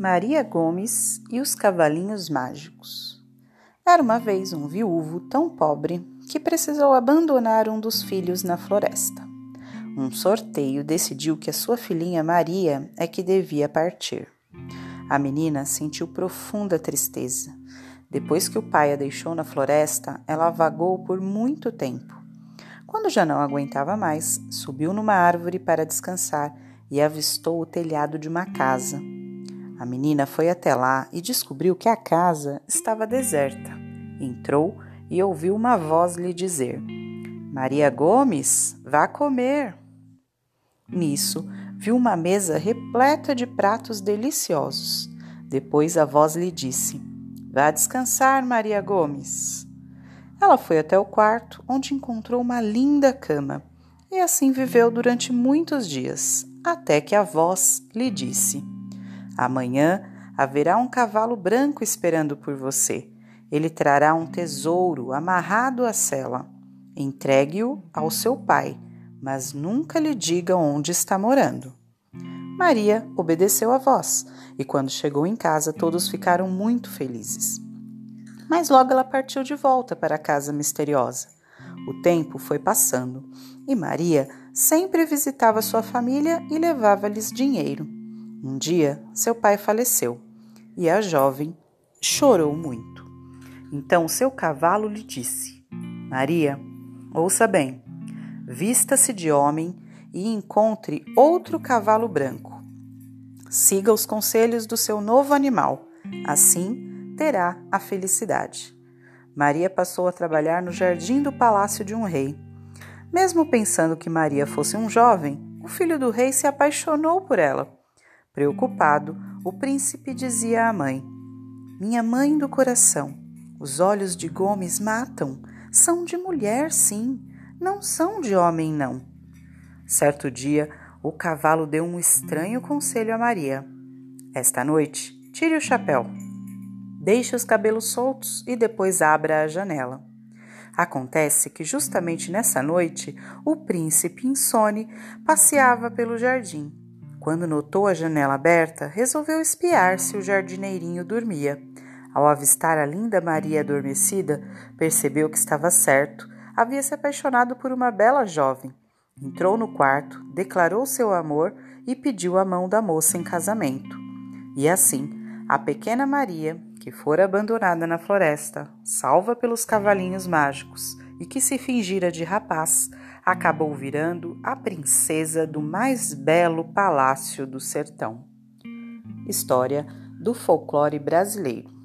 Maria Gomes e os Cavalinhos Mágicos. Era uma vez um viúvo tão pobre que precisou abandonar um dos filhos na floresta. Um sorteio decidiu que a sua filhinha Maria é que devia partir. A menina sentiu profunda tristeza. Depois que o pai a deixou na floresta, ela vagou por muito tempo. Quando já não aguentava mais, subiu numa árvore para descansar e avistou o telhado de uma casa. A menina foi até lá e descobriu que a casa estava deserta. Entrou e ouviu uma voz lhe dizer: Maria Gomes, vá comer. Nisso, viu uma mesa repleta de pratos deliciosos. Depois a voz lhe disse: Vá descansar, Maria Gomes. Ela foi até o quarto, onde encontrou uma linda cama, e assim viveu durante muitos dias, até que a voz lhe disse: Amanhã haverá um cavalo branco esperando por você. Ele trará um tesouro amarrado à sela. Entregue-o ao seu pai, mas nunca lhe diga onde está morando. Maria obedeceu à voz, e quando chegou em casa, todos ficaram muito felizes. Mas logo ela partiu de volta para a casa misteriosa. O tempo foi passando e Maria sempre visitava sua família e levava-lhes dinheiro. Um dia, seu pai faleceu e a jovem chorou muito. Então seu cavalo lhe disse: Maria, ouça bem, vista-se de homem e encontre outro cavalo branco. Siga os conselhos do seu novo animal, assim terá a felicidade. Maria passou a trabalhar no jardim do palácio de um rei. Mesmo pensando que Maria fosse um jovem, o filho do rei se apaixonou por ela Preocupado, o príncipe dizia à mãe: Minha mãe do coração, os olhos de Gomes matam. São de mulher, sim, não são de homem, não. Certo dia, o cavalo deu um estranho conselho a Maria: Esta noite, tire o chapéu, deixe os cabelos soltos e depois abra a janela. Acontece que justamente nessa noite o príncipe insone passeava pelo jardim quando notou a janela aberta, resolveu espiar se o jardineirinho dormia. Ao avistar a linda Maria adormecida, percebeu que estava certo. Havia se apaixonado por uma bela jovem. Entrou no quarto, declarou seu amor e pediu a mão da moça em casamento. E assim, a pequena Maria, que fora abandonada na floresta, salva pelos cavalinhos mágicos e que se fingira de rapaz, acabou virando a princesa do mais belo palácio do sertão. História do folclore brasileiro.